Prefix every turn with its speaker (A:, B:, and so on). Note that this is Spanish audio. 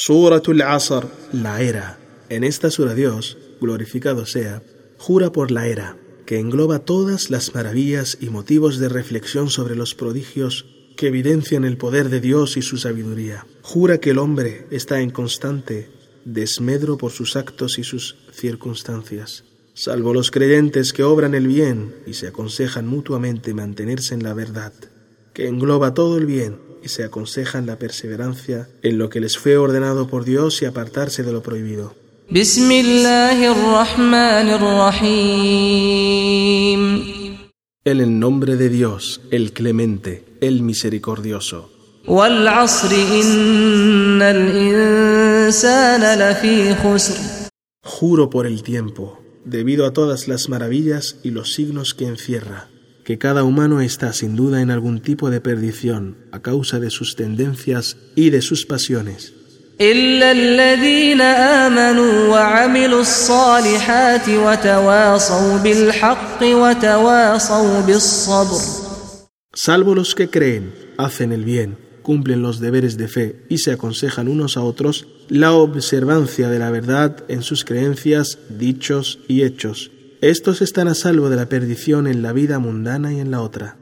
A: Suratul Asr, la era. En esta sura Dios, glorificado sea, jura por la era, que engloba todas las maravillas y motivos de reflexión sobre los prodigios que evidencian el poder de Dios y su sabiduría. Jura que el hombre está en constante desmedro por sus actos y sus circunstancias, salvo los creyentes que obran el bien y se aconsejan mutuamente mantenerse en la verdad, que engloba todo el bien y se aconsejan la perseverancia en lo que les fue ordenado por Dios y apartarse de lo prohibido. En el nombre de Dios, el clemente, el misericordioso. Juro por el tiempo, debido a todas las maravillas y los signos que encierra que cada humano está sin duda en algún tipo de perdición a causa de sus tendencias y de sus pasiones. Salvo los que creen, hacen el bien, cumplen los deberes de fe y se aconsejan unos a otros la observancia de la verdad en sus creencias, dichos y hechos estos están a salvo de la perdición en la vida mundana y en la otra.